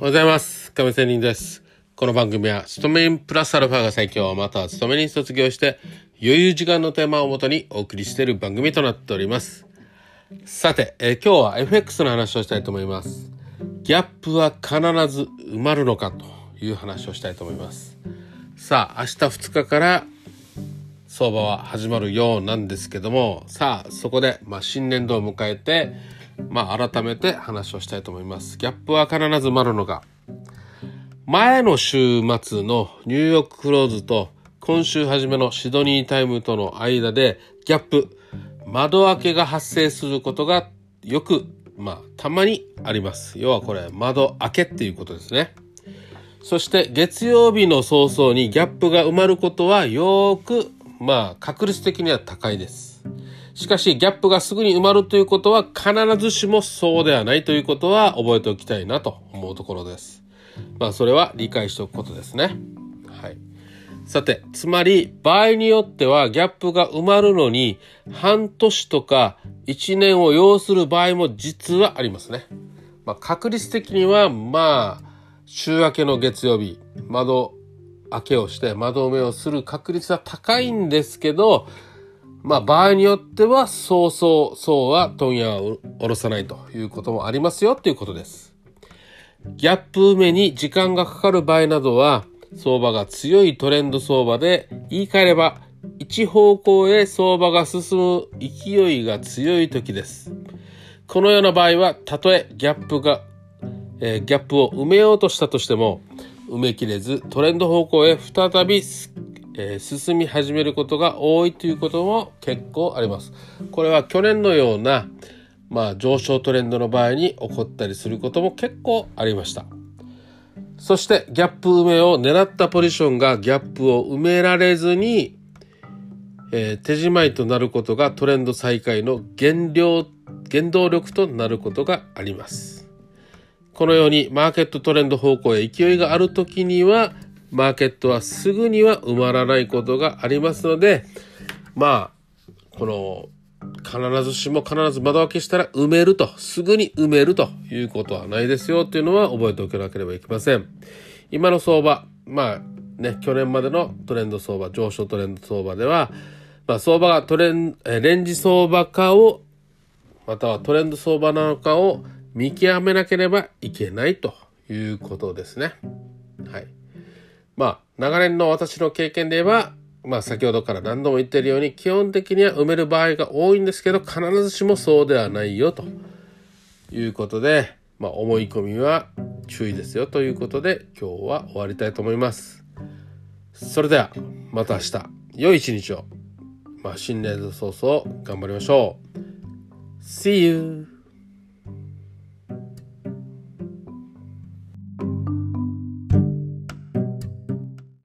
おはようございます。亀仙人です。この番組は、勤め人プラスアルファが最強、または勤め人卒業して、余裕時間のテーマをもとにお送りしている番組となっております。さて、えー今日は FX の話をしたいと思います。ギャップは必ず埋まるのかという話をしたいと思います。さあ、明日2日から相場は始まるようなんですけども、さあ、そこで、まあ、新年度を迎えて、まあ、改めて話をしたいと思います。ギャップは必ず埋まるのか。前の週末のニューヨーククローズと今週初めのシドニータイムとの間でギャップ、窓開けが発生することがよく、まあ、たまにあります。要はこれ、窓開けっていうことですね。そして月曜日の早々にギャップが埋まることはよく、まあ、確率的には高いです。しかし、ギャップがすぐに埋まるということは必ずしもそうではないということは覚えておきたいなと思うところです。まあ、それは理解しておくことですね。はい。さて、つまり、場合によってはギャップが埋まるのに、半年とか1年を要する場合も実はありますね。まあ、確率的には、まあ、週明けの月曜日、窓開けをして窓埋めをする確率は高いんですけど、まあ場合によってはそうそうそうは問屋を下ろさないということもありますよということです。ギャップ埋めに時間がかかる場合などは相場が強いトレンド相場で言い換えれば一方向へ相場が進む勢いが強い時です。このような場合はたとえギャップが、えーギャップを埋めようとしたとしても埋めきれずトレンド方向へ再びすえー進み始めることが多いということも結構あります。これは去年のような、まあ、上昇トレンドの場合に起こったりすることも結構ありました。そしてギャップ埋めを狙ったポジションがギャップを埋められずに、えー手仕舞いとなることがトレンド再開の原料原動力となることがあります。このようにマーケットトレンド方向へ勢いがあるときにはマーケットはすぐには埋まらないことがありますのでまあこの必ずしも必ず窓開けしたら埋めるとすぐに埋めるということはないですよというのは覚えておかなければいけません今の相場まあね去年までのトレンド相場上昇トレンド相場では、まあ、相場がトレンレンジ相場化をまたはトレンド相場なのかを見極めなければいけないということですね。はい。まあ、長年の私の経験で言えば、まあ先ほどから何度も言っているように、基本的には埋める場合が多いんですけど、必ずしもそうではないよということで、まあ思い込みは注意ですよということで、今日は終わりたいと思います。それでは、また明日、良い一日を。まあ新年度早々頑張りましょう。See you!